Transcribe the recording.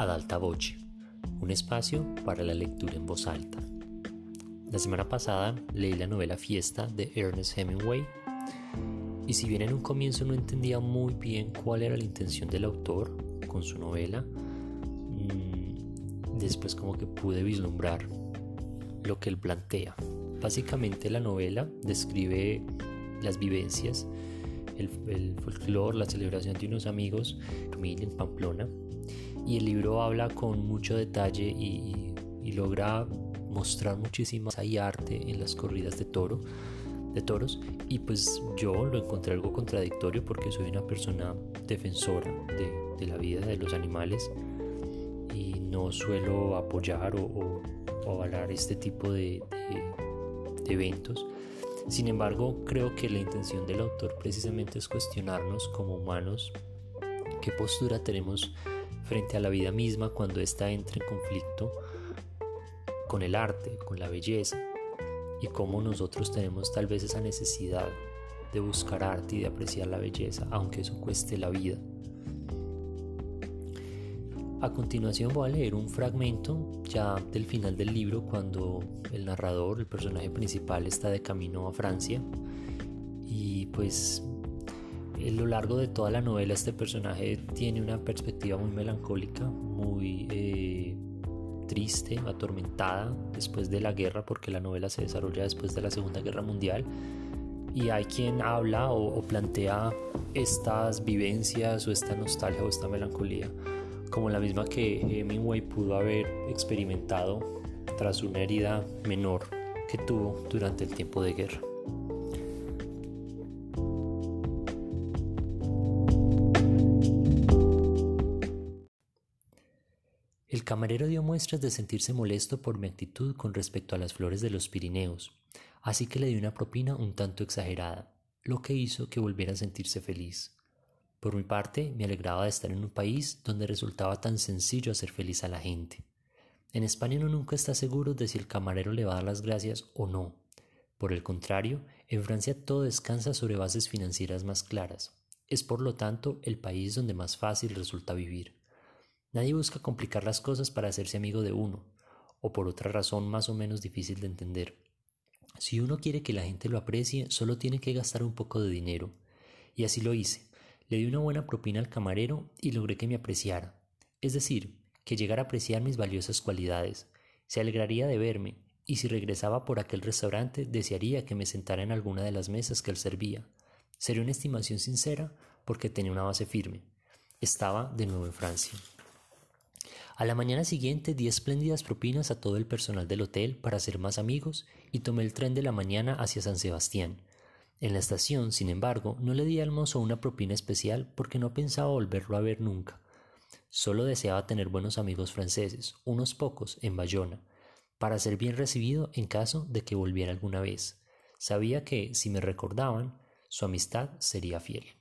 ad alta voce, un espacio para la lectura en voz alta. La semana pasada leí la novela Fiesta de Ernest Hemingway y si bien en un comienzo no entendía muy bien cuál era la intención del autor con su novela, mm, después como que pude vislumbrar lo que él plantea. Básicamente la novela describe las vivencias, el, el folclore, la celebración de unos amigos, familia en Pamplona, y el libro habla con mucho detalle y, logra mostrar muchísimas hay arte en las corridas de toro de toros. Y pues yo lo encontré algo contradictorio porque soy una persona defensora de, la vida de los animales y no suelo apoyar o, avalar este tipo de, de eventos. Sin embargo creo que la intención del autor precisamente es cuestionarnos como humanos qué postura tenemos frente a la vida misma cuando ésta entra en conflicto con el arte, con la belleza, y cómo nosotros tenemos tal vez esa necesidad de buscar arte y de apreciar la belleza, aunque eso cueste la vida. A continuación voy a leer un fragmento ya del final del libro cuando el narrador, el personaje principal, está de camino a Francia y pues a lo largo de toda la novela este personaje tiene una perspectiva muy melancólica, muy eh, triste, atormentada después de la guerra, porque la novela se desarrolla después de la Segunda Guerra Mundial. Y hay quien habla o, plantea estas vivencias o esta nostalgia o esta melancolía como la misma que Hemingway pudo haber experimentado tras una herida menor que tuvo durante el tiempo de guerra. El camarero dio muestras de sentirse molesto por mi actitud con respecto a las flores de los Pirineos, así que le di una propina un tanto exagerada, lo que hizo que volviera a sentirse feliz. Por mi parte, me alegraba de estar en un país donde resultaba tan sencillo hacer feliz a la gente. En España uno nunca está seguro de si el camarero le va a dar las gracias o no. Por el contrario, en Francia todo descansa sobre bases financieras más claras. Es por lo tanto el país donde más fácil resulta vivir. Nadie busca complicar las cosas para hacerse amigo de uno, o por otra razón más o menos difícil de entender. Si uno quiere que la gente lo aprecie, solo tiene que gastar un poco de dinero. Y así lo hice. Le di una buena propina al camarero y logré que me apreciara. Es decir, que llegara a apreciar mis valiosas cualidades. Se alegraría de verme, y si regresaba por aquel restaurante, desearía que me sentara en alguna de las mesas que él servía. Sería una estimación sincera porque tenía una base firme. Estaba de nuevo en Francia. A la mañana siguiente di espléndidas propinas a todo el personal del hotel para hacer más amigos y tomé el tren de la mañana hacia San Sebastián. En la estación, sin embargo, no le di al mozo una propina especial porque no pensaba volverlo a ver nunca. Solo deseaba tener buenos amigos franceses, unos pocos, en Bayona, para ser bien recibido en caso de que volviera alguna vez. Sabía que, si me recordaban, su amistad sería fiel.